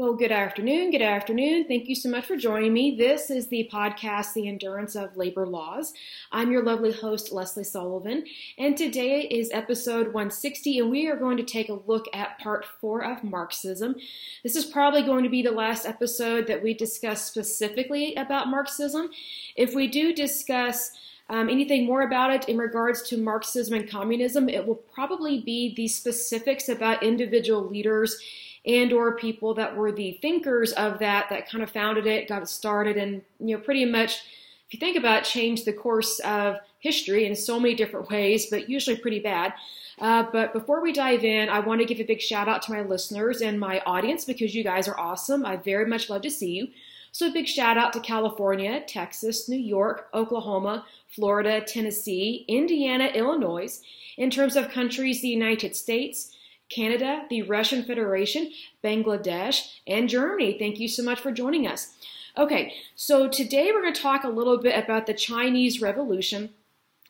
Well, good afternoon. Good afternoon. Thank you so much for joining me. This is the podcast, The Endurance of Labor Laws. I'm your lovely host, Lesley Sullivan, and today is episode 160, and we are going to take a look at part four of Marxism. This is probably going to be the last episode that we discuss specifically about Marxism. If we do discuss um, anything more about it in regards to Marxism and communism, it will probably be the specifics about individual leaders and or people that were the thinkers of that that kind of founded it got it started and you know pretty much if you think about it changed the course of history in so many different ways but usually pretty bad. Uh, but before we dive in i want to give a big shout out to my listeners and my audience because you guys are awesome. I very much love to see you. So a big shout out to california texas new york oklahoma florida tennessee indiana illinois. In terms of countries the united states Canada, the Russian Federation, Bangladesh, and Germany. Thank you so much for joining us. Okay, so today we're going to talk a little bit about the Chinese Revolution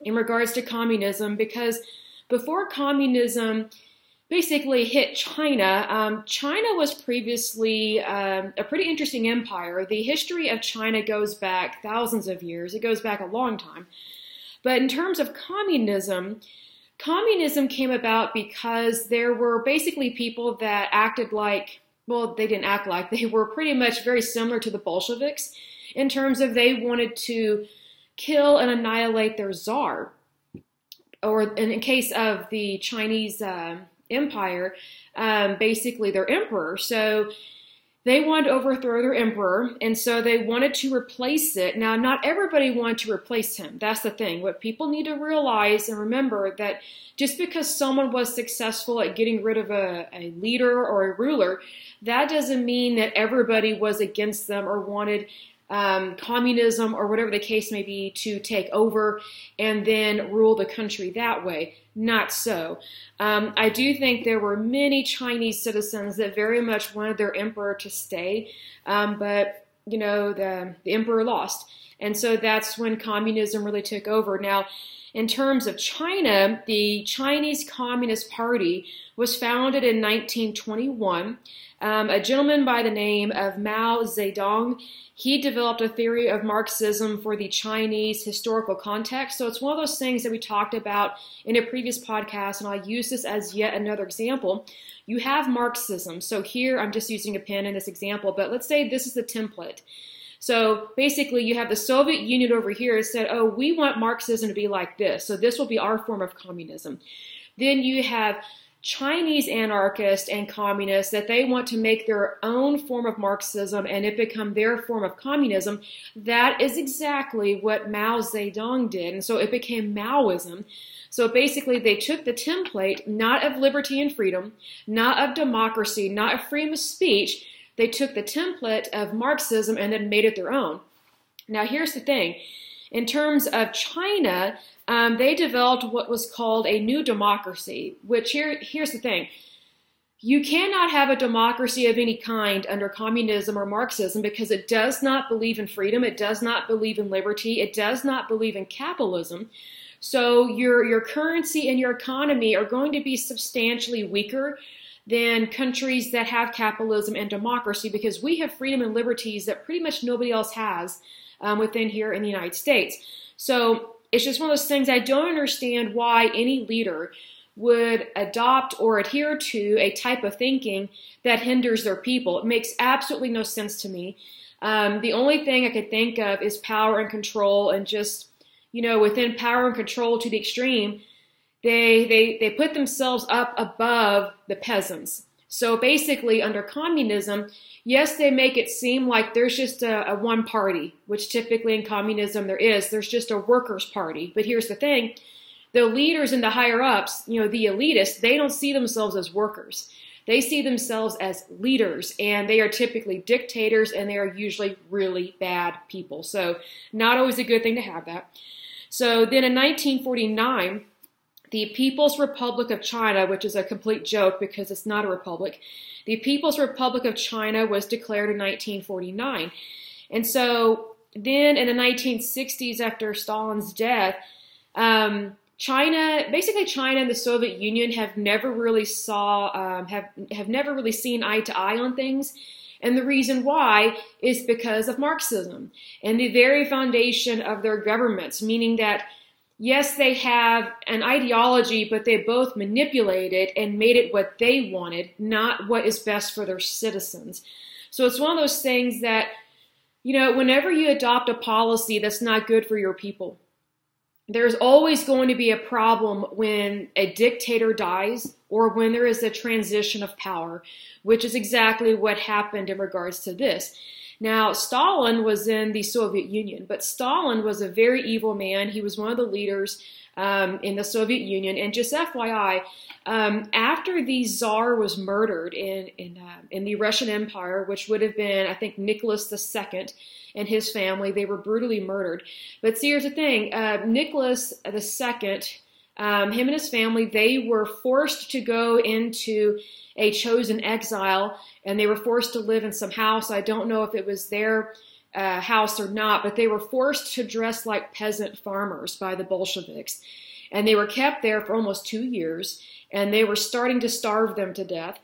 in regards to communism because before communism basically hit China, um, China was previously um, a pretty interesting empire. The history of China goes back thousands of years, it goes back a long time. But in terms of communism, communism came about because there were basically people that acted like, well, they didn't act like, they were pretty much very similar to the Bolsheviks in terms of they wanted to kill and annihilate their czar. Or in the case of the Chinese uh, empire, um, basically their emperor. So they wanted to overthrow their emperor, and so they wanted to replace it. Now, not everybody wanted to replace him. That's the thing. What people need to realize and remember that just because someone was successful at getting rid of a, a leader or a ruler, that doesn't mean that everybody was against them or wanted um, communism or whatever the case may be to take over and then rule the country that way. Not so. Um, I do think there were many Chinese citizens that very much wanted their emperor to stay, um, but you know the the emperor lost, and so that's when communism really took over. Now, in terms of China, the Chinese Communist Party was founded in 1921. Um, a gentleman by the name of Mao Zedong he developed a theory of Marxism for the Chinese historical context. So it's one of those things that we talked about in a previous podcast, and I'll use this as yet another example. You have Marxism. So here I'm just using a pen in this example, but let's say this is the template. So basically, you have the Soviet Union over here said, oh, we want Marxism to be like this. So this will be our form of communism. Then you have Chinese anarchists and communists that they want to make their own form of Marxism and it become their form of communism. That is exactly what Mao Zedong did. And so it became Maoism. So basically, they took the template not of liberty and freedom, not of democracy, not of freedom of speech. They took the template of Marxism and then made it their own. Now, here's the thing in terms of China, um, they developed what was called a new democracy, which here, here's the thing. You cannot have a democracy of any kind under communism or Marxism because it does not believe in freedom, it does not believe in liberty, it does not believe in capitalism. So your your currency and your economy are going to be substantially weaker than countries that have capitalism and democracy because we have freedom and liberties that pretty much nobody else has um, within here in the United States. So it's just one of those things I don't understand why any leader would adopt or adhere to a type of thinking that hinders their people. It makes absolutely no sense to me. Um, the only thing I could think of is power and control, and just you know, within power and control to the extreme, they they they put themselves up above the peasants. So basically, under communism, yes, they make it seem like there's just a, a, one party, which typically in communism there is. There's just a workers' party. But here's the thing the leaders and the higher ups, you know, the elitists, they don't see themselves as workers. They see themselves as leaders, and they are typically dictators, and they are usually really bad people. So, not always a good thing to have that. So, then in 1949, the People's Republic of China, which is a complete joke because it's not a republic, the People's Republic of China was declared in 1949. And so then in the 1960s, after Stalin's death, um, China, basically China and the Soviet Union have never really saw, um, have have never really seen eye to eye on things. And the reason why is because of Marxism and the very foundation of their governments, meaning that yes, they have an ideology, but they both manipulated and made it what they wanted, not what is best for their citizens. So it's one of those things that, you know, whenever you adopt a policy that's not good for your people, there's always going to be a problem when a dictator dies or when there is a transition of power, which is exactly what happened in regards to this. Now, Stalin was in the Soviet Union, but Stalin was a very evil man. He was one of the leaders um, in the Soviet Union. And just FYI, um, after the Tsar was murdered in in, uh, in the Russian Empire, which would have been, I think, Nicholas II and his family, they were brutally murdered. But see, here's the thing: uh, Nicholas II, um, him and his family, they were forced to go into a chosen exile, and they were forced to live in some house. I don't know if it was their uh, house or not, but they were forced to dress like peasant farmers by the Bolsheviks. And they were kept there for almost two years, and they were starting to starve them to death.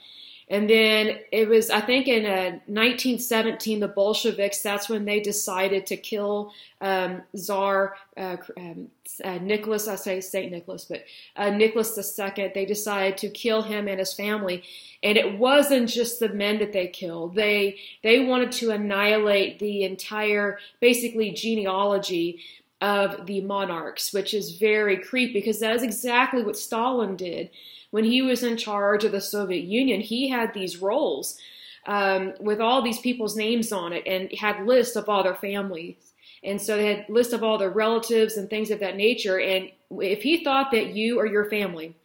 And then it was, I think, in uh, 1917, the Bolsheviks, that's when they decided to kill um, Tsar uh, um, uh, Nicholas, I say St. Nicholas, but uh, Nicholas II, they decided to kill him and his family. And it wasn't just the men that they killed. They, they wanted to annihilate the entire, basically, genealogy of the monarchs, which is very creepy because that is exactly what Stalin did when he was in charge of the Soviet Union, he had these rolls um, with all these people's names on it and had lists of all their families. And so they had lists of all their relatives and things of that nature. And if he thought that you or your family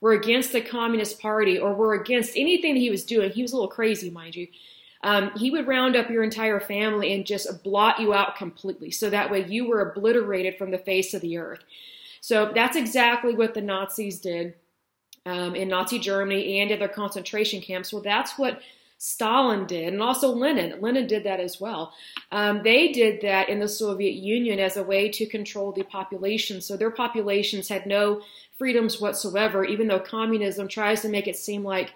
were against the Communist Party or were against anything that he was doing, he was a little crazy, mind you. Um, he would round up your entire family and just blot you out completely. So that way you were obliterated from the face of the earth. So that's exactly what the Nazis did um, in Nazi Germany and in their concentration camps. Well, that's what Stalin did, and also Lenin. Lenin did that as well. Um, they did that in the Soviet Union as a way to control the population. So their populations had no freedoms whatsoever, even though communism tries to make it seem like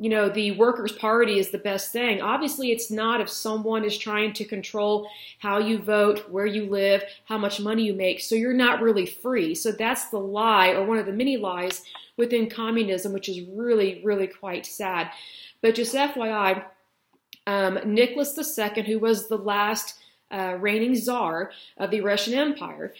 you know, the Workers' Party is the best thing. Obviously, it's not if someone is trying to control how you vote, where you live, how much money you make. So you're not really free. So that's the lie, or one of the many lies within communism, which is really, really quite sad. But just FYI, um, Nicholas II, who was the last uh, reigning czar of the Russian Empire,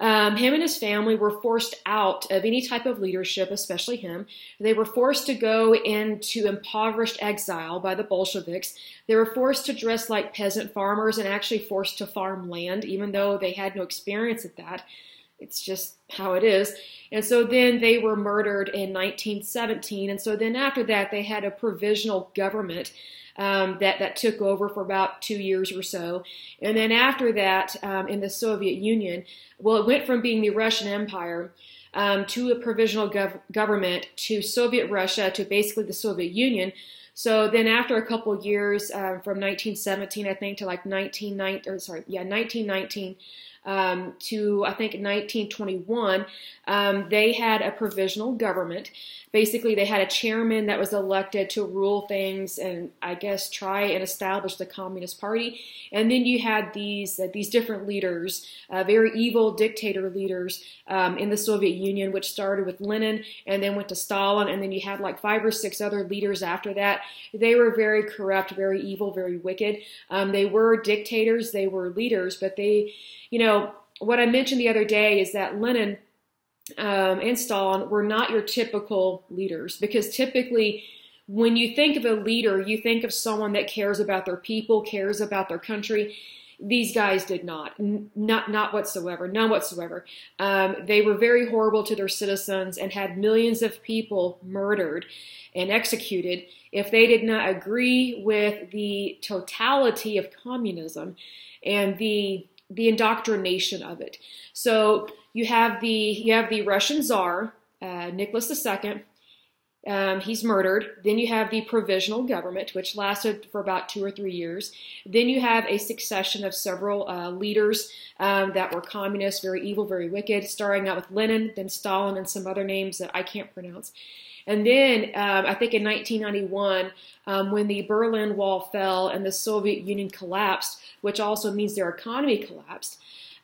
um, him and his family were forced out of any type of leadership, especially him. They were forced to go into impoverished exile by the Bolsheviks. They were forced to dress like peasant farmers and actually forced to farm land, even though they had no experience at that. It's just how it is. And so then they were murdered in 1917. And so then after that, they had a provisional government um, that that took over for about two years or so, and then after that, um, in the Soviet Union, well, it went from being the Russian Empire um, to a provisional gov- government to Soviet Russia to basically the Soviet Union. So then, after a couple years, uh, from 1917, I think, to like 1919, or sorry, yeah, 1919 um, to I think 1921, um, they had a provisional government. Basically, they had a chairman that was elected to rule things and I guess try and establish the Communist Party. And then you had these uh, these different leaders, uh, very evil dictator leaders um, in the Soviet Union, which started with Lenin and then went to Stalin, and then you had like five or six other leaders after that. They were very corrupt, very evil, very wicked. Um, they were dictators, they were leaders, but they you know, what I mentioned the other day is that Lenin um, and Stalin were not your typical leaders because typically when you think of a leader, you think of someone that cares about their people, cares about their country. These guys did not, not not whatsoever, none whatsoever. Um, they were very horrible to their citizens and had millions of people murdered and executed if they did not agree with the totality of communism and the the indoctrination of it. So you have the you have the Russian Tsar uh, Nicholas II. Um, he's murdered. Then you have the provisional government, which lasted for about two or three years. Then you have a succession of several uh, leaders um, that were communists, very evil, very wicked, starting out with Lenin, then Stalin, and some other names that I can't pronounce. And then um, I think in 1991, um, when the Berlin Wall fell and the Soviet Union collapsed, which also means their economy collapsed.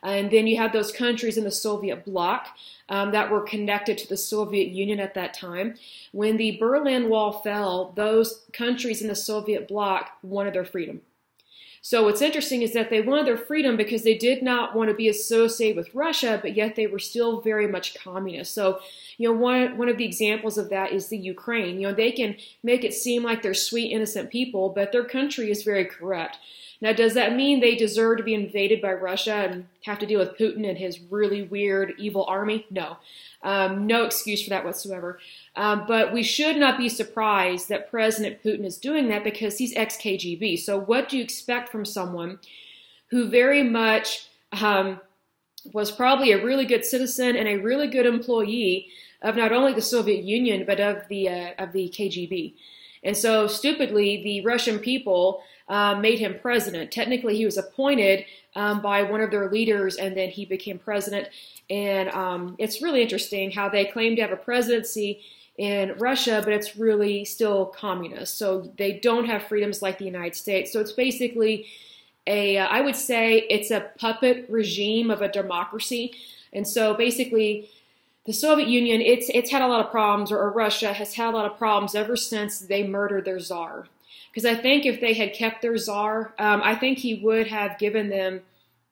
And then you had those countries in the Soviet bloc um, that were connected to the Soviet Union at that time. When the Berlin Wall fell, those countries in the Soviet bloc wanted their freedom. So what's interesting is that they wanted their freedom because they did not want to be associated with Russia, but yet they were still very much communist. So, you know, one one of the examples of that is the Ukraine. You know, they can make it seem like they're sweet, innocent people, but their country is very corrupt. Now, does that mean they deserve to be invaded by Russia and have to deal with Putin and his really weird, evil army? No. Um, no excuse for that whatsoever. Um, but we should not be surprised that President Putin is doing that because he's ex KGB. So, what do you expect from someone who very much um, was probably a really good citizen and a really good employee of not only the Soviet Union but of the uh, of the KGB? And so, stupidly, the Russian people uh, made him president. Technically, he was appointed um, by one of their leaders, and then he became president. And um, it's really interesting how they claim to have a presidency in Russia, but it's really still communist. So they don't have freedoms like the United States. So it's basically a, uh, I would say it's a puppet regime of a democracy. And so basically, the Soviet Union, it's it's had a lot of problems, or, or Russia has had a lot of problems ever since they murdered their czar. Because I think if they had kept their czar, um, I think he would have given them,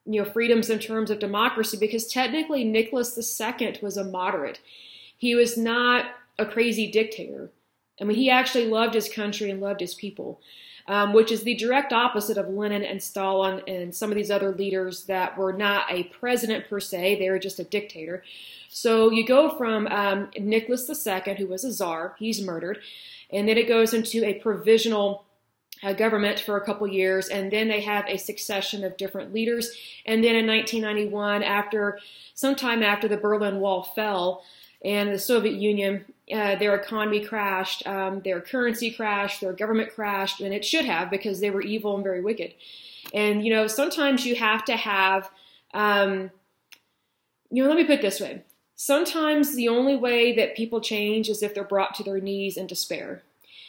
you know, freedoms in terms of democracy. Because technically, Nicholas II was a moderate. He was not a crazy dictator. I mean, he actually loved his country and loved his people, um, which is the direct opposite of Lenin and Stalin and some of these other leaders that were not a president per se, they were just a dictator. So you go from um, Nicholas II, who was a czar, he's murdered, and then it goes into a provisional government for a couple years, and then they have a succession of different leaders. And then in 1991, after sometime after the Berlin Wall fell and the Soviet Union, uh, their economy crashed, um, their currency crashed, their government crashed, and it should have because they were evil and very wicked. And you know, sometimes you have to have, um, you know, let me put it this way Sometimes the only way that people change is if they're brought to their knees in despair.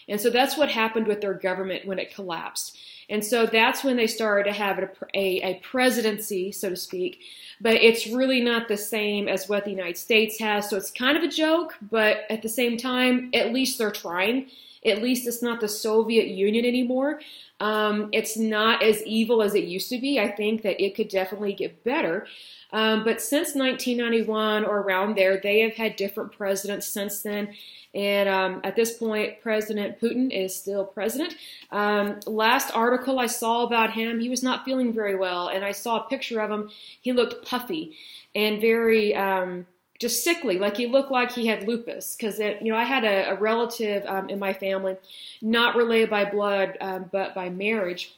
And so that's what happened with their government when it collapsed. And so that's when they started to have a, a, a, presidency, so to speak. But it's really not the same as what the United States has. So it's kind of a joke, but at the same time, at least they're trying. At least it's not the Soviet Union anymore. Um, it's not as evil as it used to be. I think that it could definitely get better. Um, but since 1991 or around there, they have had different presidents since then. And um, at this point, President Putin is still president. Um, last article I saw about him, he was not feeling very well. And I saw a picture of him. He looked puffy and very um, just sickly, like he looked like he had lupus. Because, you know, I had a, a relative um, in my family, not related by blood, um, but by marriage.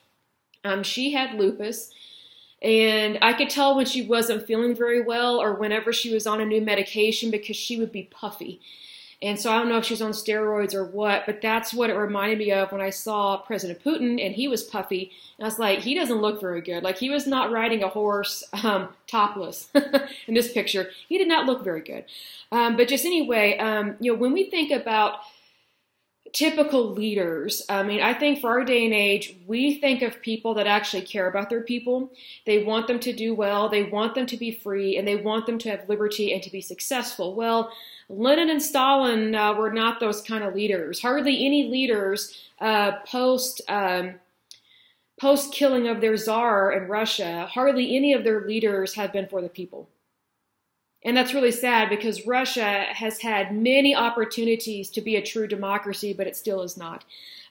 Um, she had lupus and I could tell when she wasn't feeling very well or whenever she was on a new medication because she would be puffy. And so I don't know if she's on steroids or what, but that's what it reminded me of when I saw President Putin and he was puffy. And I was like, he doesn't look very good. Like he was not riding a horse um, topless in this picture. He did not look very good. Um, but just anyway, um, you know, when we think about typical leaders. I mean, I think for our day and age, we think of people that actually care about their people. They want them to do well, they want them to be free, and they want them to have liberty and to be successful. Well, Lenin and Stalin uh, were not those kind of leaders. Hardly any leaders uh, post. Um, post killing of their czar in Russia, hardly any of their leaders have been for the people. And that's really sad because Russia has had many opportunities to be a true democracy, but it still is not.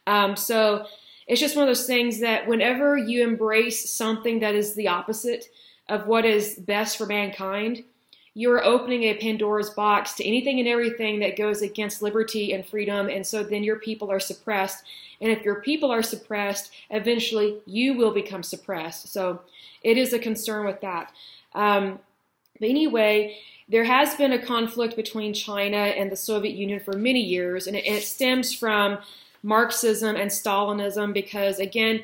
Um, so it's just one of those things that whenever you embrace something that is the opposite of what is best for mankind, you're opening a Pandora's box to anything and everything that goes against liberty and freedom. And so then your people are suppressed. And if your people are suppressed, eventually you will become suppressed. So it is a concern with that. Um, but anyway, there has been a conflict between China and the Soviet Union for many years, and it, it stems from Marxism and Stalinism because, again,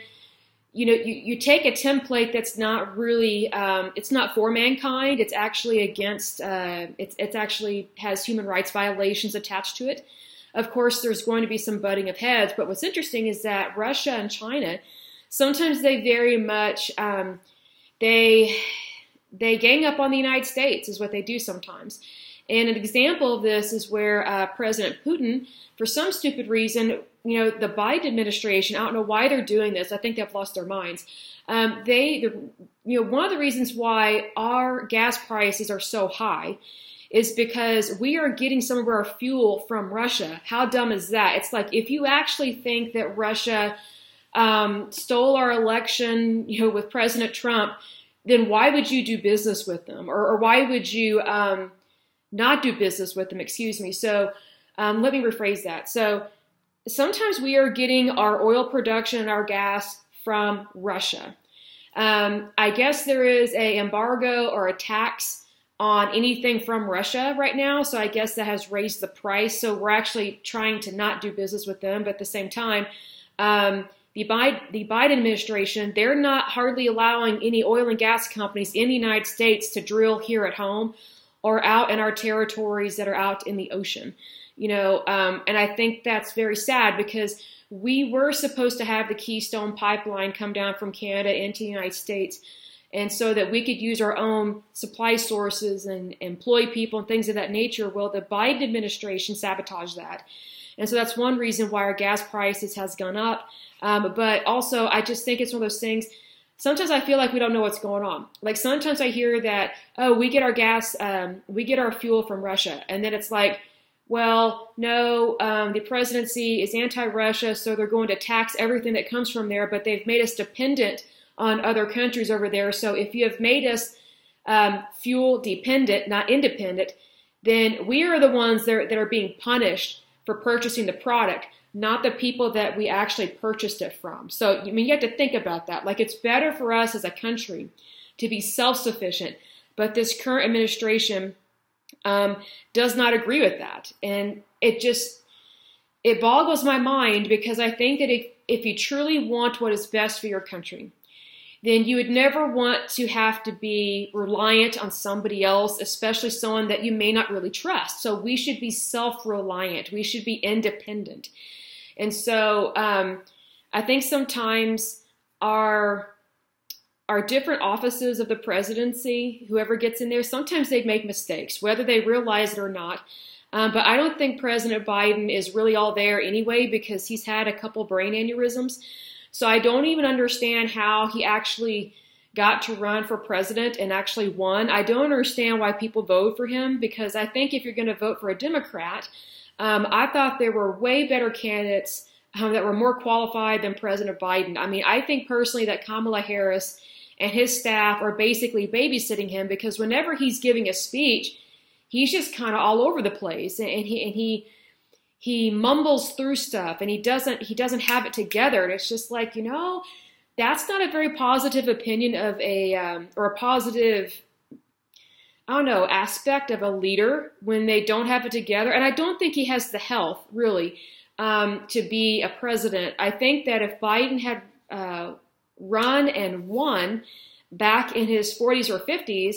you know, you, you take a template that's not really, um, it's not for mankind. It's actually against, uh, it's, it's actually has human rights violations attached to it. of course, there's going to be some butting of heads. But what's interesting is that Russia and China sometimes they very much um, they they gang up on the United States is what they do sometimes. And an example of this is where uh, President Putin, for some stupid reason, you know, the Biden administration, I don't know why they're doing this. I think they've lost their minds. Um, they, you know, one of the reasons why our gas prices are so high is because we are getting some of our fuel from Russia. How dumb is that? It's like if you actually think that Russia um, stole our election, you know, with President Trump, then why would you do business with them, or, or why would you um, not do business with them? Excuse me. So um, let me rephrase that. So sometimes we are getting our oil production and our gas from Russia. Um, I guess there is a embargo or a tax on anything from Russia right now, so I guess that has raised the price. So we're actually trying to not do business with them, but at the same time, um, the Biden, the Biden administration, they're not hardly allowing any oil and gas companies in the United States to drill here at home or out in our territories that are out in the ocean. You know, um, and I think that's very sad because we were supposed to have the Keystone pipeline come down from Canada into the United States. And so that we could use our own supply sources and employ people and things of that nature. Well, the Biden administration sabotaged that. And so that's one reason why our gas prices has gone up. Um, but also, I just think it's one of those things. Sometimes I feel like we don't know what's going on. Like sometimes I hear that, oh, we get our gas, um, we get our fuel from Russia, and then it's like, well, no, um, the presidency is anti-Russia, so they're going to tax everything that comes from there. But they've made us dependent on other countries over there. So if you have made us um, fuel dependent, not independent, then we are the ones that are, that are being punished for purchasing the product not the people that we actually purchased it from. So, I mean, you have to think about that. Like, it's better for us as a country to be self sufficient, but this current administration um, does not agree with that. And it just, it boggles my mind because I think that if, if you truly want what is best for your country, then you would never want to have to be reliant on somebody else, especially someone that you may not really trust. So we should be self reliant, we should be independent. And so um, I think sometimes our our different offices of the presidency, whoever gets in there, sometimes they make mistakes, whether they realize it or not. Um, but I don't think President Biden is really all there anyway because he's had a couple brain aneurysms. So I don't even understand how he actually got to run for president and actually won. I don't understand why people vote for him because I think if you're going to vote for a Democrat, um, I thought there were way better candidates um, that were more qualified than President Biden. I mean, I think personally that Kamala Harris and his staff are basically babysitting him because whenever he's giving a speech, he's just kind of all over the place, and, he and he he mumbles through stuff, and he doesn't he doesn't have it together. And it's just like you know, that's not a very positive opinion of a um, or a positive I don't know, aspect of a leader when they don't have it together. And I don't think he has the health, really, um, to be a president. I think that if Biden had uh, run and won back in his 40s or 50s,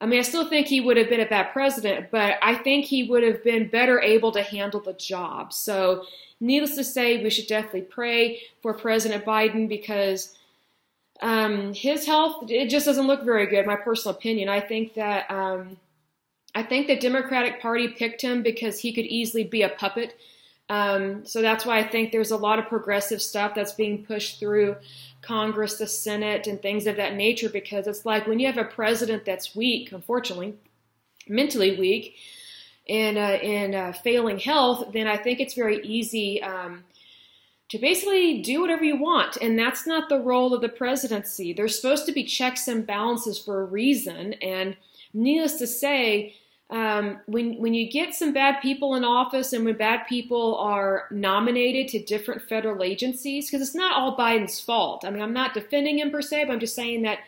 I mean, I still think he would have been a bad president, but I think he would have been better able to handle the job. So, needless to say, we should definitely pray for President Biden because um, his health it just doesn't look very good. My personal opinion. I think that um, I think the Democratic Party picked him because he could easily be a puppet. Um, so that's why I think there's a lot of progressive stuff that's being pushed through Congress, the Senate, and things of that nature. Because it's like when you have a president that's weak, unfortunately, mentally weak, and uh, in uh, failing health, then I think it's very easy. Um, to basically do whatever you want. And that's not the role of the presidency. There's supposed to be checks and balances for a reason. And needless to say, um, when when you get some bad people in office and when bad people are nominated to different federal agencies, because it's not all Biden's fault. I mean, I'm not defending him per se, but I'm just saying that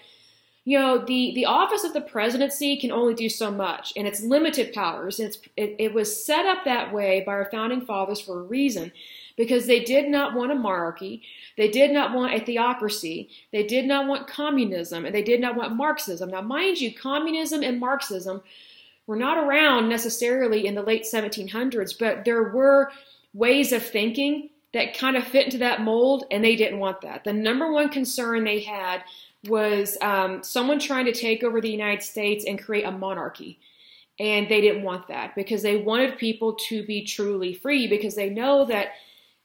you know the the office of the presidency can only do so much, and it's limited powers. It's it, it was set up that way by our founding fathers for a reason because they did not want a monarchy, they did not want a theocracy, they did not want communism, and they did not want Marxism. Now, mind you, communism and Marxism were not around necessarily in the late 1700s, but there were ways of thinking that kind of fit into that mold, and they didn't want that. The number one concern they had was um, someone trying to take over the United States and create a monarchy. And they didn't want that because they wanted people to be truly free because they know that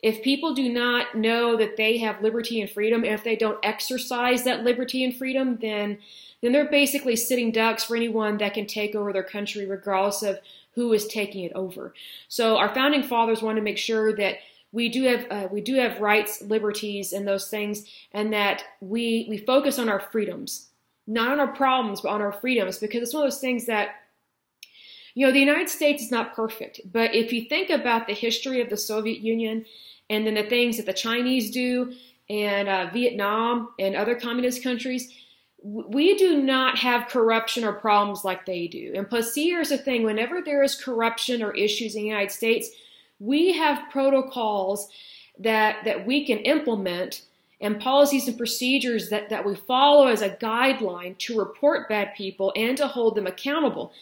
if people do not know that they have liberty and freedom, and if they don't exercise that liberty and freedom, then then they're basically sitting ducks for anyone that can take over their country, regardless of who is taking it over. So our founding fathers wanted to make sure that we do have uh, we do have rights, liberties, and those things, and that we we focus on our freedoms, not on our problems, but on our freedoms, because it's one of those things that you know the United States is not perfect, but if you think about the history of the Soviet Union and then the things that the Chinese do and uh, Vietnam and other communist countries, we do not have corruption or problems like they do. And plus, here's the thing whenever there is corruption or issues in the United States, we have protocols that, that we can implement and policies and procedures that, that we follow as a guideline to report bad people and to hold them accountable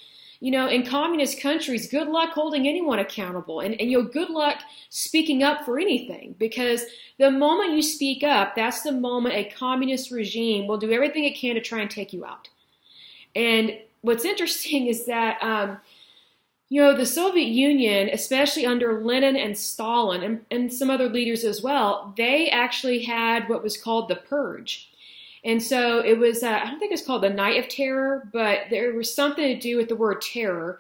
you know, in communist countries, good luck holding anyone accountable and, and you know, good luck speaking up for anything because the moment you speak up, that's the moment a communist regime will do everything it can to try and take you out. And what's interesting is that, um, you know, the Soviet Union, especially under Lenin and Stalin and, and some other leaders as well, they actually had what was called the purge. And so it was, uh, I don't think it's called the Night of Terror, but there was something to do with the word terror.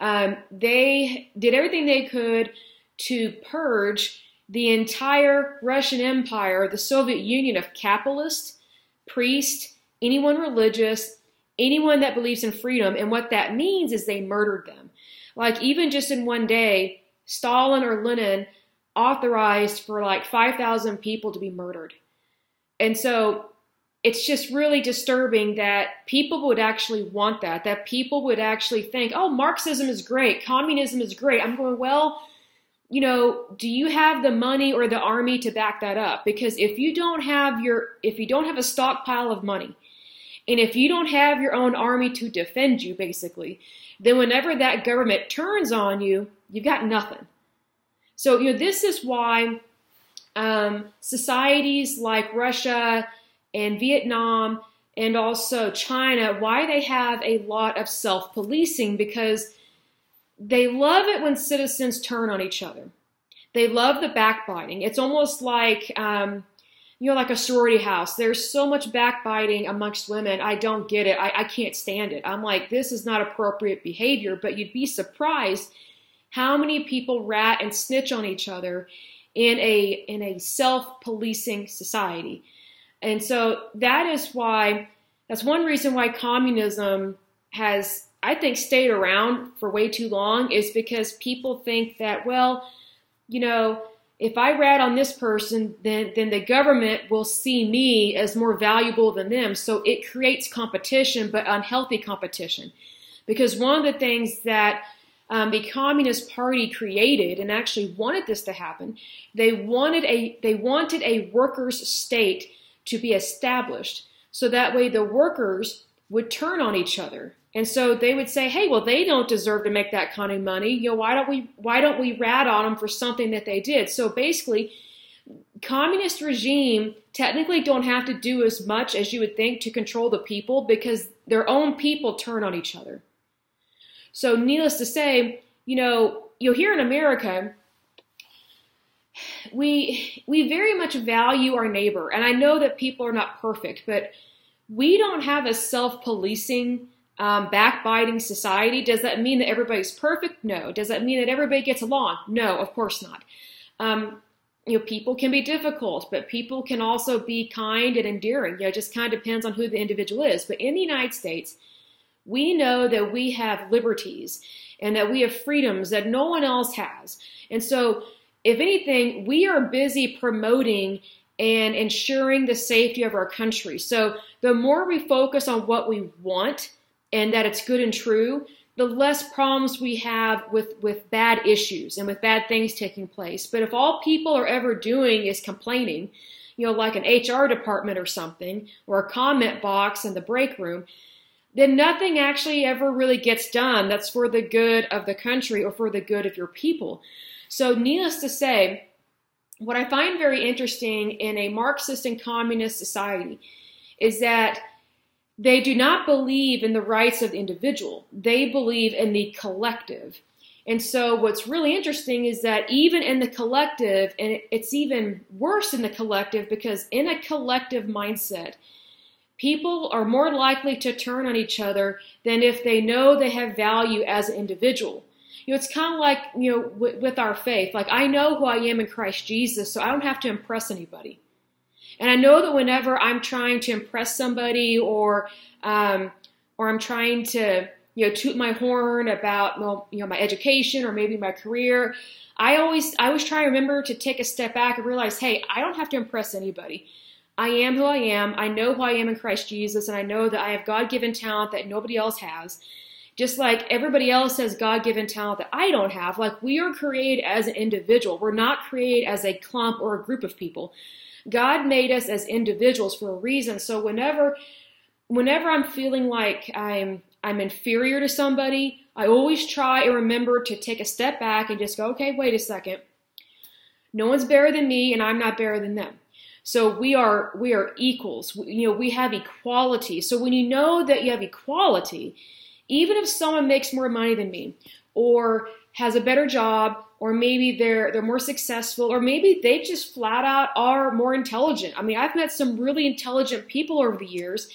Um, they did everything they could to purge the entire Russian Empire, the Soviet Union of capitalists, priests, anyone religious, anyone that believes in freedom. And what that means is they murdered them. Like, even just in one day, Stalin or Lenin authorized for like 5,000 people to be murdered. And so it's just really disturbing that people would actually want that, that people would actually think, oh, Marxism is great, communism is great. I'm going, well, you know, do you have the money or the army to back that up? Because if you don't have your, if you don't have a stockpile of money, and if you don't have your own army to defend you, basically, then whenever that government turns on you, you've got nothing. So, you know, this is why um, societies like Russia, and Vietnam and also China, why they have a lot of self policing because they love it when citizens turn on each other. They love the backbiting. It's almost like, um, you know, like a sorority house. There's so much backbiting amongst women. I don't get it. I, I can't stand it. I'm like, this is not appropriate behavior, but you'd be surprised how many people rat and snitch on each other in a in a self-policing society. And so that is why, that's one reason why communism has, I think, stayed around for way too long is because people think that, well, you know, if I rat on this person, then, then the government will see me as more valuable than them. So it creates competition, but unhealthy competition. Because one of the things that um, the Communist Party created and actually wanted this to happen, they wanted a they wanted a workers' state to be established. So that way the workers would turn on each other. And so they would say, "Hey, well, they don't deserve to make that kind of money. You know, why don't we why don't we rat on them for something that they did?" So basically, communist regime technically don't have to do as much as you would think to control the people because their own people turn on each other. So needless to say, you know, you'll hear in America, we we very much value our neighbor. And i know that people are not perfect but we don't have a self-policing um, backbiting society. Does that mean that everybody's perfect? No. Does that mean that everybody gets along? No of course not. Um, you know people can be difficult but people can also be kind and endearing. You know it just kind of depends on who the individual is. But in the united states we know that we have liberties and that we have freedoms that no one else has. And so if anything, we are busy promoting and ensuring the safety of our country. So the more we focus on what we want and that it's good and true, the less problems we have with, with bad issues and with bad things taking place. But if all people are ever doing is complaining, you know, like an HR department or something, or a comment box in the break room, then nothing actually ever really gets done that's for the good of the country or for the good of your people. So, needless to say, what I find very interesting in a Marxist and communist society is that they do not believe in the rights of the individual, they believe in the collective. And so, what's really interesting is that even in the collective, and it's even worse in the collective because in a collective mindset, people are more likely to turn on each other than if they know they have value as an individual. You know, it's kind of like, you know, with, with our faith. Like, I know who I am in Christ Jesus, so I don't have to impress anybody. And I know that whenever I'm trying to impress somebody or, um, or I'm trying to, you know, toot my horn about, well, you know, my education or maybe my career, I always, I always try to remember to take a step back and realize, hey, I don't have to impress anybody. I am who I am. I know who I am in Christ Jesus, and I know that I have God given talent that nobody else has. Just like everybody else has God given talent that I don't have, like we are created as an individual. We're not created as a clump or a group of people. God made us as individuals for a reason. So whenever whenever I'm feeling like I'm I'm inferior to somebody, I always try and remember to take a step back and just go, okay, wait a second. No one's better than me and I'm not better than them. So we are we are equals. You know, we have equality. So when you know that you have equality, even if someone makes more money than me or has a better job or maybe they're they're more successful or maybe they just flat out are more intelligent. I mean, I've met some really intelligent people over the years.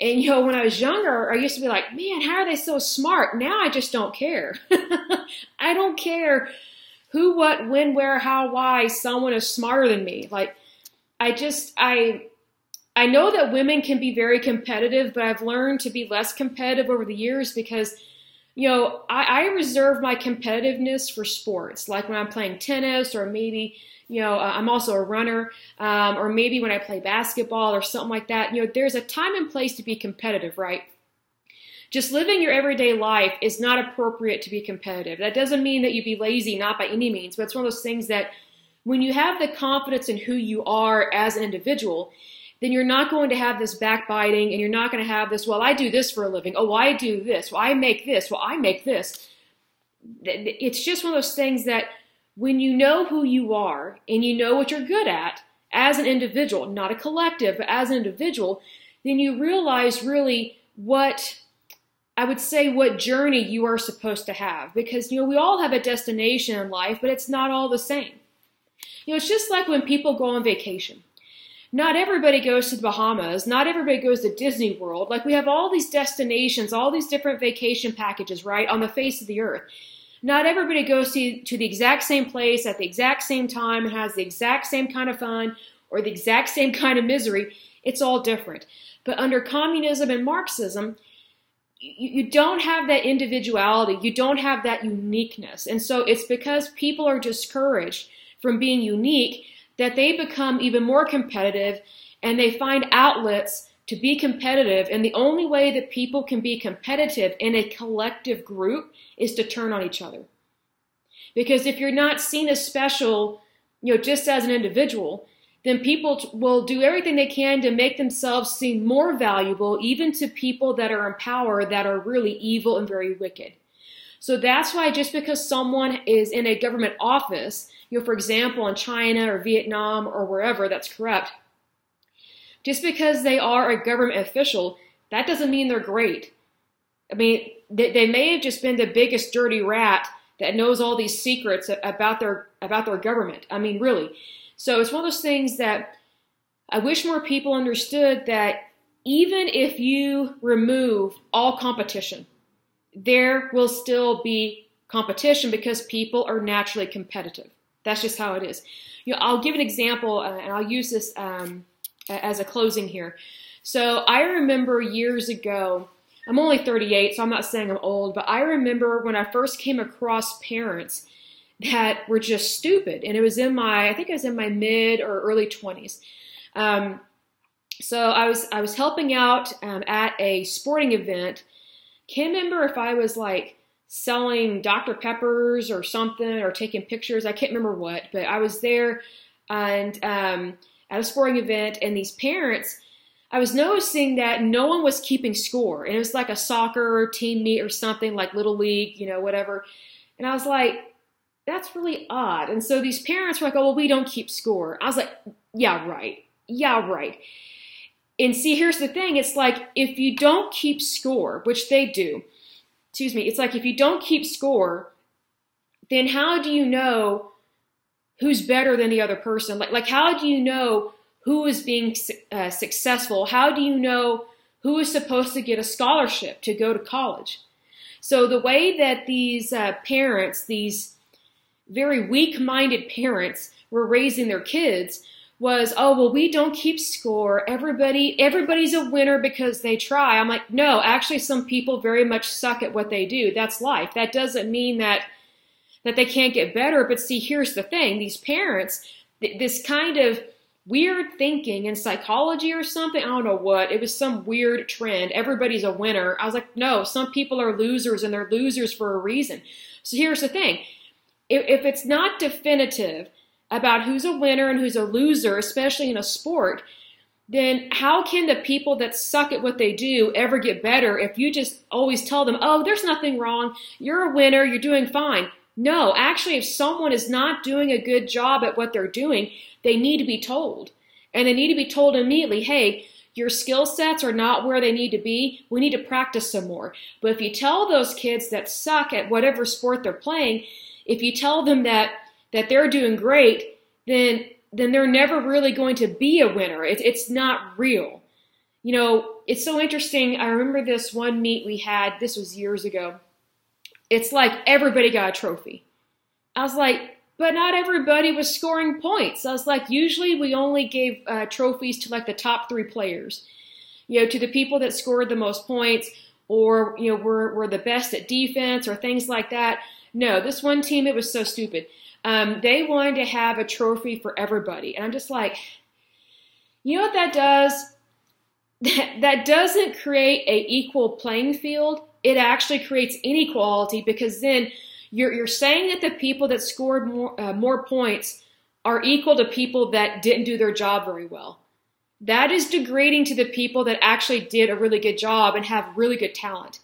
And you know, when I was younger, I used to be like, "Man, how are they so smart?" Now I just don't care. I don't care who, what, when, where, how, why someone is smarter than me. Like I just I I know that women can be very competitive, but I've learned to be less competitive over the years because you know, I, I reserve my competitiveness for sports, like when I'm playing tennis or maybe, you know, uh, I'm also a runner, um, or maybe when I play basketball or something like that. You know, there's a time and place to be competitive, right? Just living your everyday life is not appropriate to be competitive. That doesn't mean that you be lazy, not by any means, but it's one of those things that when you have the confidence in who you are as an individual, then you're not going to have this backbiting and you're not going to have this, well, I do this for a living. Oh, I do this. Well, I make this. Well, I make this. It's just one of those things that when you know who you are and you know what you're good at as an individual, not a collective, but as an individual, then you realize really what I would say what journey you are supposed to have because you know we all have a destination in life, but it's not all the same. You know, it's just like when people go on vacation not everybody goes to the Bahamas, not everybody goes to Disney World. Like we have all these destinations, all these different vacation packages, right, on the face of the earth. Not everybody goes to, to the exact same place at the exact same time and has the exact same kind of fun or the exact same kind of misery. It's all different. But under communism and Marxism, you, you don't have that individuality, you don't have that uniqueness. And so it's because people are discouraged from being unique that they become even more competitive and they find outlets to be competitive. And the only way that people can be competitive in a collective group is to turn on each other. Because if you're not seen as special, you know, just as an individual, then people will do everything they can to make themselves seem more valuable, even to people that are in power that are really evil and very wicked. So that's why just because someone is in a government office you know, for example, in China or Vietnam or wherever that's corrupt, just because they are a government official, that doesn't mean they're great. I mean, they, they may have just been the biggest dirty rat that knows all these secrets about their about their government. I mean, really. So it's one of those things that I wish more people understood that even if you remove all competition, there will still be competition because people are naturally competitive. That's just how it is. You know, I'll give an example, uh, and I'll use this um, as a closing here. So I remember years ago. I'm only 38, so I'm not saying I'm old, but I remember when I first came across parents that were just stupid, and it was in my, I think it was in my mid or early 20s. Um, so I was I was helping out um, at a sporting event. Can't remember if I was like selling Dr. Peppers or something or taking pictures. I can't remember what, but I was there and um, at a sporting event, and these parents I was noticing that no one was keeping score. And it was like a soccer team meet or something like Little League, you know, whatever. And I was like, that's really odd. And so these parents were like, oh, well, we don't keep score. I was like, yeah, right. Yeah, right. And see, here's the thing it's like if you don't keep score, which they do, excuse me, it's like if you don't keep score, then how do you know who's better than the other person? Like, like how do you know who is being uh, successful? How do you know who is supposed to get a scholarship to go to college? So the way that these uh, parents, these very weak-minded parents, were raising their kids was, oh well, we don't keep score. Everybody, everybody's a winner because they try. I'm like, no, actually, some people very much suck at what they do. That's life. That doesn't mean that that they can't get better. But see, here's the thing: these parents, th- this kind of weird thinking in psychology or something. I don't know what. It was some weird trend. Everybody's a winner. I was like, no, some people are losers and they're losers for a reason. So here's the thing. If, if it's not definitive about who's a winner and who's a loser, especially in a sport, then how can the people that suck at what they do ever get better if you just always tell them, oh, there's nothing wrong. You're a winner. You're doing fine. No, actually, if someone is not doing a good job at what they're doing, they need to be told. And they need to be told immediately, hey, your skill sets are not where they need to be. We need to practice some more. But if you tell those kids that suck at whatever sport they're playing, if you tell them that that they're doing great, then then they're never really going to be a winner. It, it's not real. You know, it's so interesting. I remember this one meet we had. This was years ago it's like everybody got a trophy. I was like, but not everybody was scoring points. I was like, usually we only gave uh, trophies to like the top three players, you know, to the people that scored the most points or, you know, were, were the best at defense or things like that. No, this one team, it was so stupid. Um, they wanted to have a trophy for everybody. And I'm just like, you know what that does? That, that doesn't create a equal playing field it actually creates inequality because then you're, you're saying that the people that scored more, uh, more points are equal to people that didn't do their job very well. That is degrading to the people that actually did a really good job and have really good talent.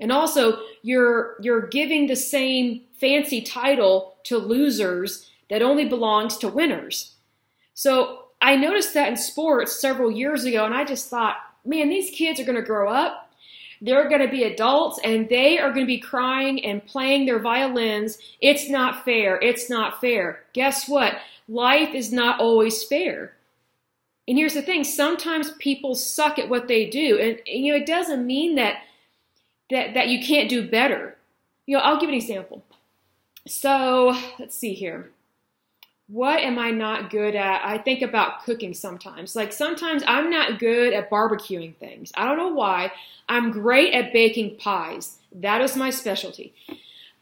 And also, you're you're giving the same fancy title to losers that only belongs to winners. So I noticed that in sports several years ago, and I just thought, man, these kids are going to grow up they're going to be adults and they are going to be crying and playing their violins. It's not fair. It's not fair. Guess what? Life is not always fair. And here's the thing, sometimes people suck at what they do. And, and you know, it doesn't mean that that that you can't do better. You know, I'll give an example. So, let's see here what am I not good at? I think about cooking sometimes. Like sometimes I'm not good at barbecuing things. I don't know why. I'm great at baking pies. That is my specialty.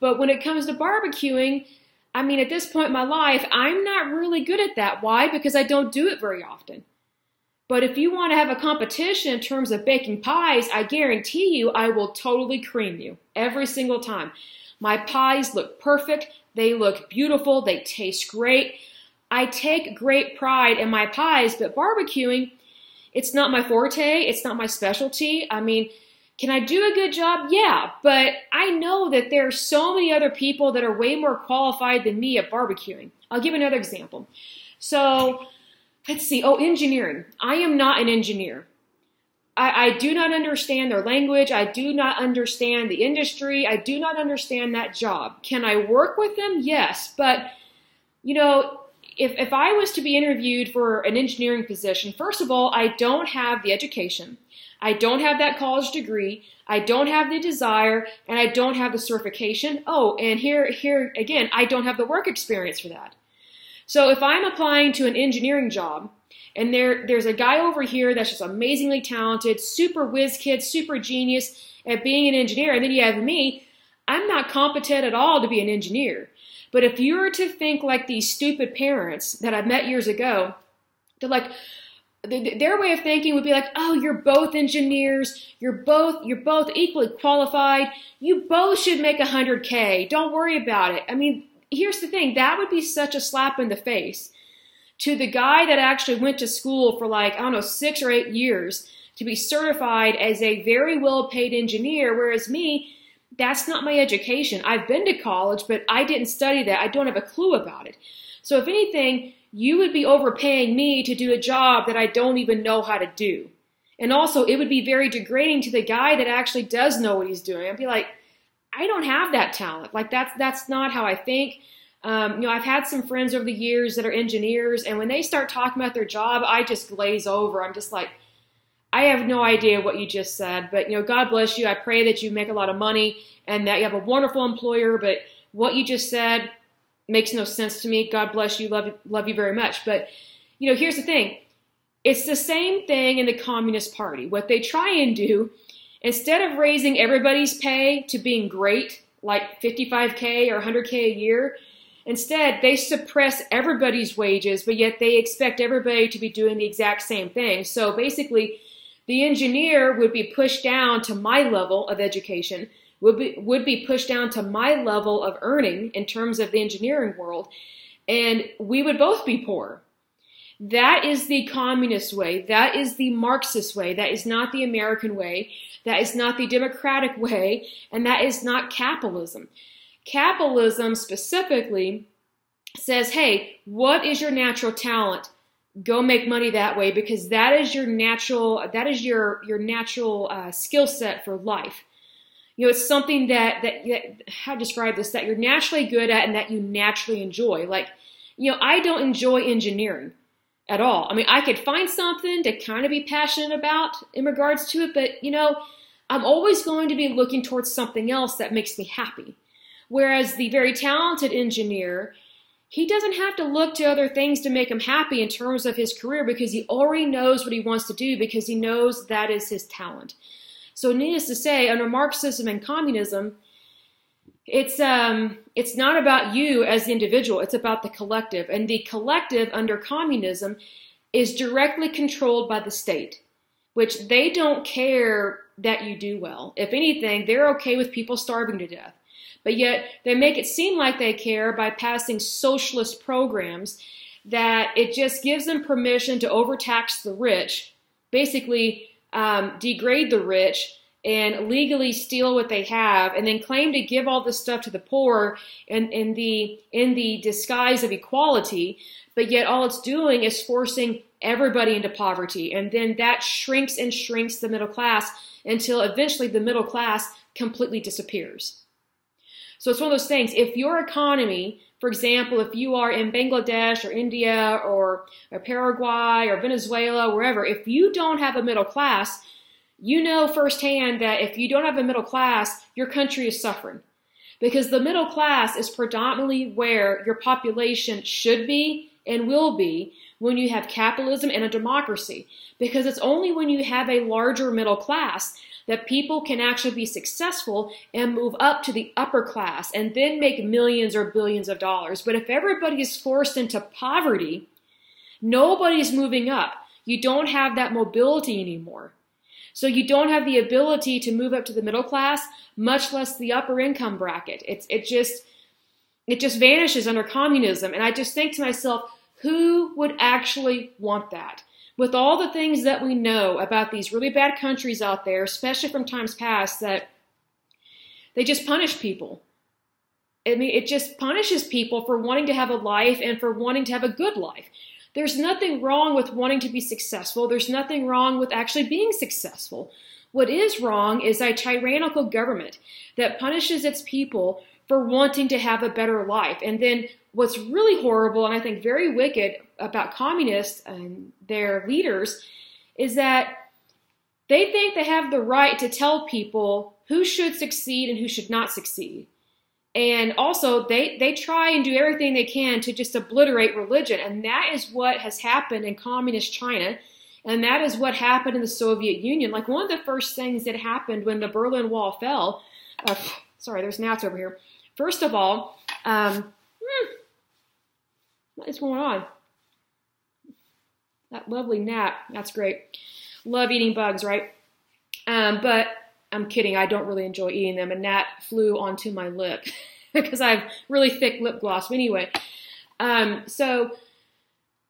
But when it comes to barbecuing, I mean, at this point in my life, I'm not really good at that. Why? Because I don't do it very often. But if you want to have a competition in terms of baking pies, I guarantee you I will totally cream you every single time. My pies look perfect. They look beautiful, they taste great. I take great pride in my pies, but barbecuing, it's not my forte, it's not my specialty. I mean, can I do a good job? Yeah, but I know that there are so many other people that are way more qualified than me at barbecuing. I'll give another example. So, let's see. Oh, engineering. I am not an engineer. I, I do not understand their language. I do not understand the industry. I do not understand that job. Can I work with them? Yes. But, you know, if, if I was to be interviewed for an engineering position, first of all, I don't have the education. I don't have that college degree. I don't have the desire and I don't have the certification. Oh, and here, here again, I don't have the work experience for that. So if I'm applying to an engineering job, and there, there's a guy over here that's just amazingly talented, super whiz kid, super genius at being an engineer. And then you have me. I'm not competent at all to be an engineer. But if you were to think like these stupid parents that I met years ago, they're like, their way of thinking would be like, "Oh, you're both engineers. You're both you're both equally qualified. You both should make 100k. Don't worry about it." I mean, here's the thing. That would be such a slap in the face to the guy that actually went to school for like, I don't know, six or eight years to be certified as a very well paid engineer, whereas me, that's not my education. I've been to college, but I didn't study that. I don't have a clue about it. So, if anything, you would be overpaying me to do a job that I don't even know how to do. And also, it would be very degrading to the guy that actually does know what he's doing. I'd be like, I don't have that talent. Like that's that's not how I think. Um, you know, I've had some friends over the years that are engineers, and when they start talking about their job, I just glaze over. I'm just like, I have no idea what you just said, but you know, God bless you. I pray that you make a lot of money and that you have a wonderful employer. But what you just said makes no sense to me. God bless you. Love love you very much. But you know, here's the thing. It's the same thing in the Communist Party. What they try and do, instead of raising everybody's pay to being great, like 55K or 100K a year, instead they suppress everybody's wages, but yet they expect everybody to be doing the exact same thing. So basically, the engineer would be pushed down to my level of education, would be, would be pushed down to my level of earning in terms of the engineering world, and we would both be poor. That is the communist way. That is the Marxist way. That is not the American way. That is not the democratic way. And that is not capitalism. Capitalism specifically says, hey, what is your natural talent? Go make money that way because that is your natural, that is your, your natural uh, skill set for life. You know, it's something that, that, that, how to describe this, that you're naturally good at and that you naturally enjoy. Like, you know, I don't enjoy engineering at all. I mean, I could find something to kind of be passionate about in regards to it, but you know, I'm always going to be looking towards something else that makes me happy. Whereas the very talented engineer, he doesn't have to look to other things to make him happy in terms of his career because he already knows what he wants to do because he knows that is his talent. So, needless to say, under Marxism and communism, it's um it's not about you as the individual it's about the collective. And the collective under communism is directly controlled by the state which they don't care that you do well. If anything they're okay with people starving to death. But yet they make it seem like they care by passing socialist programs that it just gives them permission to overtax the rich basically um, degrade the rich and legally steal what they have and then claim to give all this stuff to the poor in, in the in the disguise of equality but yet all it's doing is forcing everybody into poverty. And then that shrinks and shrinks the middle class until eventually the middle class completely disappears. So it's one of those things. If your economy for example if you are in bangladesh or india or, or paraguay or venezuela wherever if you don't have a middle class you know firsthand that if you don't have a middle class, your country is suffering. Because the middle class is predominantly where your population should be and will be when you have capitalism and a democracy. Because it's only when you have a larger middle class that people can actually be successful and move up to the upper class and then make millions or billions of dollars. But if everybody is forced into poverty, nobody's moving up. You don't have that mobility anymore. So you don't have the ability to move up to the middle class, much less the upper income bracket. It's it just it just vanishes under communism. And I just think to myself, who would actually want that? With all the things that we know about these really bad countries out there, especially from times past, that they just punish people. I mean, it just punishes people for wanting to have a life and for wanting to have a good life. There's nothing wrong with wanting to be successful. There's nothing wrong with actually being successful. What is wrong is a tyrannical government that punishes its people for wanting to have a better life. And then what's really horrible and I think very wicked about communists and their leaders is that they think they have the right to tell people who should succeed and who should not succeed and also they they try and do everything they can to just obliterate religion. And that is what has happened in communist china. And that is what happened in the soviet union. Like one of the first things that happened when the berlin wall fell uh, sorry there's gnats over here. First of all um, hmm, what is going on? That lovely gnat that's great. Love eating bugs right? Um, but I'm kidding. I don't really enjoy eating them. And that flew onto my lip because I have really thick lip gloss. But anyway, um, so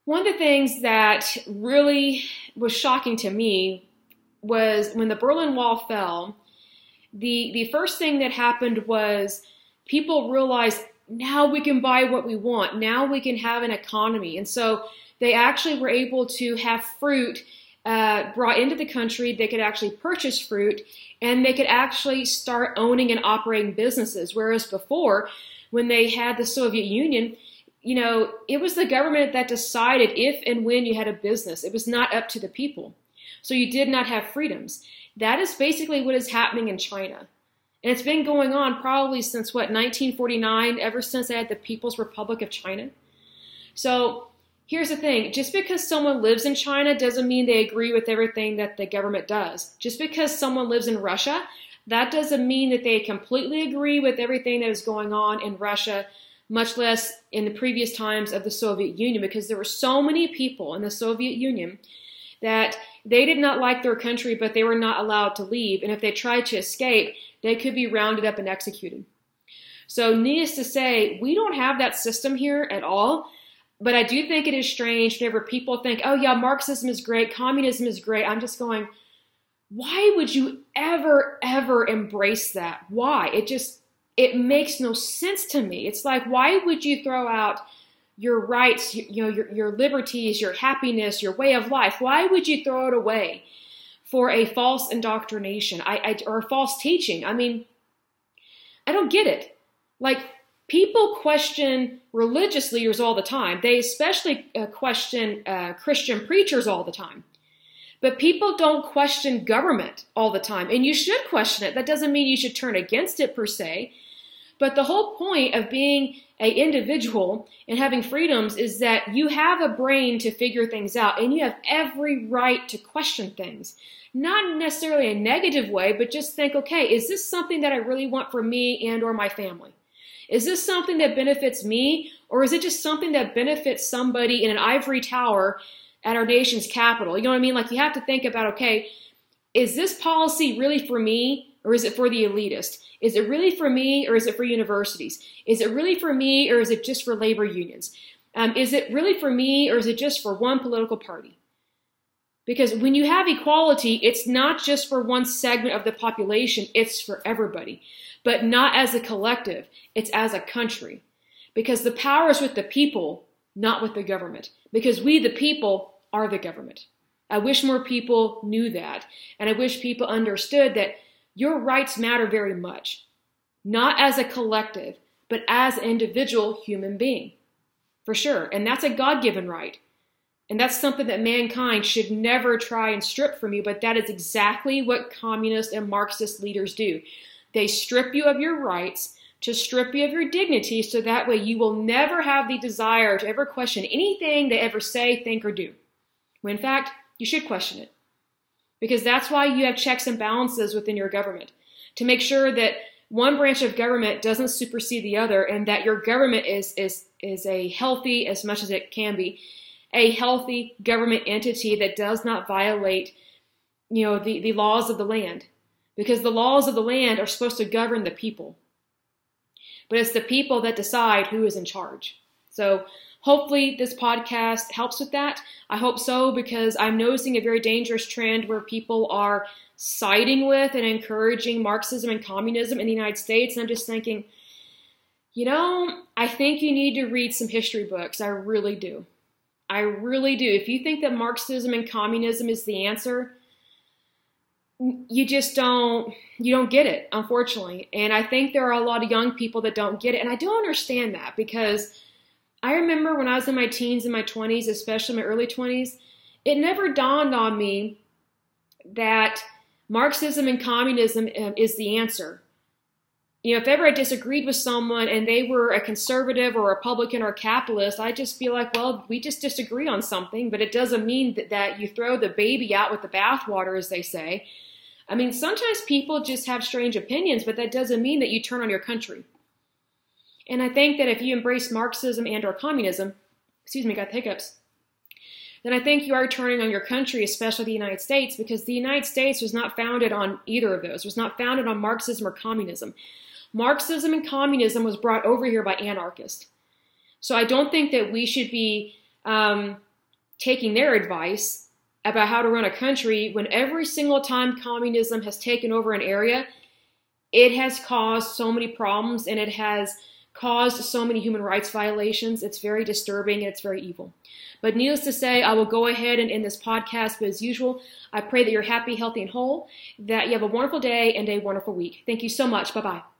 one of the things that really was shocking to me was when the Berlin Wall fell, the, the first thing that happened was people realized now we can buy what we want. Now we can have an economy. And so they actually were able to have fruit uh, brought into the country. They could actually purchase fruit and they could actually start owning and operating businesses. Whereas before, when they had the Soviet Union, you know, it was the government that decided if and when you had a business. It was not up to the people. So you did not have freedoms. That is basically what is happening in China. And it's been going on probably since what, 1949, ever since they had the People's Republic of China. So here's the thing just because someone lives in China doesn't mean they agree with everything that the government does. Just because someone lives in Russia, that doesn't mean that they completely agree with everything that is going on in Russia, much less in the previous times of the Soviet Union, because there were so many people in the Soviet Union that they did not like their country, but they were not allowed to leave. And if they tried to escape, they could be rounded up and executed. So, needless to say, we don't have that system here at all. But I do think it is strange whenever people think, oh, yeah, Marxism is great, communism is great. I'm just going, why would you ever, ever embrace that? Why? It just, it makes no sense to me. It's like, why would you throw out your rights, you know, your, your liberties, your happiness, your way of life? Why would you throw it away for a false indoctrination I, I, or false teaching? I mean, I don't get it. Like, people question religious leaders all the time. They especially uh, question uh, Christian preachers all the time. But people don't question government all the time. And you should question it. That doesn't mean you should turn against it per se. But the whole point of being an individual and having freedoms is that you have a brain to figure things out and you have every right to question things. Not necessarily a negative way, but just think, okay, is this something that I really want for me and or my family? Is this something that benefits me or is it just something that benefits somebody in an ivory tower at our nation's capital? You know what I mean? Like you have to think about, okay, is this policy really for me or is it for the elitist? Is it really for me or is it for universities? Is it really for me or is it just for labor unions? Um, is it really for me or is it just for one political party? Because when you have equality, it's not just for one segment of the population, it's for everybody. But not as a collective, it's as a country. Because the power is with the people, not with the government. Because we, the people, are the government. I wish more people knew that. And I wish people understood that your rights matter very much, not as a collective, but as an individual human being, for sure. And that's a God given right. And that's something that mankind should never try and strip from you, but that is exactly what communist and Marxist leaders do. They strip you of your rights to strip you of your dignity so that way you will never have the desire to ever question anything they ever say, think, or do. When in fact, you should question it because that's why you have checks and balances within your government to make sure that one branch of government doesn't supersede the other and that your government is is is a healthy as much as it can be a healthy government entity that does not violate you know the, the laws of the land because the laws of the land are supposed to govern the people but it's the people that decide who is in charge so Hopefully, this podcast helps with that. I hope so because I'm noticing a very dangerous trend where people are siding with and encouraging Marxism and communism in the United States. And I'm just thinking, you know, I think you need to read some history books. I really do. I really do. If you think that Marxism and communism is the answer, you just don't you don't get it unfortunately and i think there are a lot of young people that don't get it and i don't understand that because I remember when I was in my teens and my 20s, especially my early 20s, it never dawned on me that Marxism and communism um, is the answer. You know, if ever I disagreed with someone and they were a conservative or Republican or capitalist, I'd just feel like, well, we just disagree on something, but it doesn't mean that, that you throw the baby out with the bathwater, as they say. I mean, sometimes people just have strange opinions, but that doesn't mean that you turn on your country. And I think that if you embrace Marxism and or communism, excuse me, got the hiccups, then I think you are turning on your country, especially the United States, because the United States was not founded on either of those. It was not founded on Marxism or communism. Marxism and communism was brought over here by anarchists. So I don't think that we should be um, taking their advice about how to run a country when every single time communism has taken over an area, it has caused so many problems and it has caused so many human rights violations. It's very disturbing and it's very evil. But needless to say, I will go ahead and end this podcast. But as usual, I pray that you're happy, healthy, and whole, that you have a wonderful day and a wonderful week. Thank you so much. Bye bye.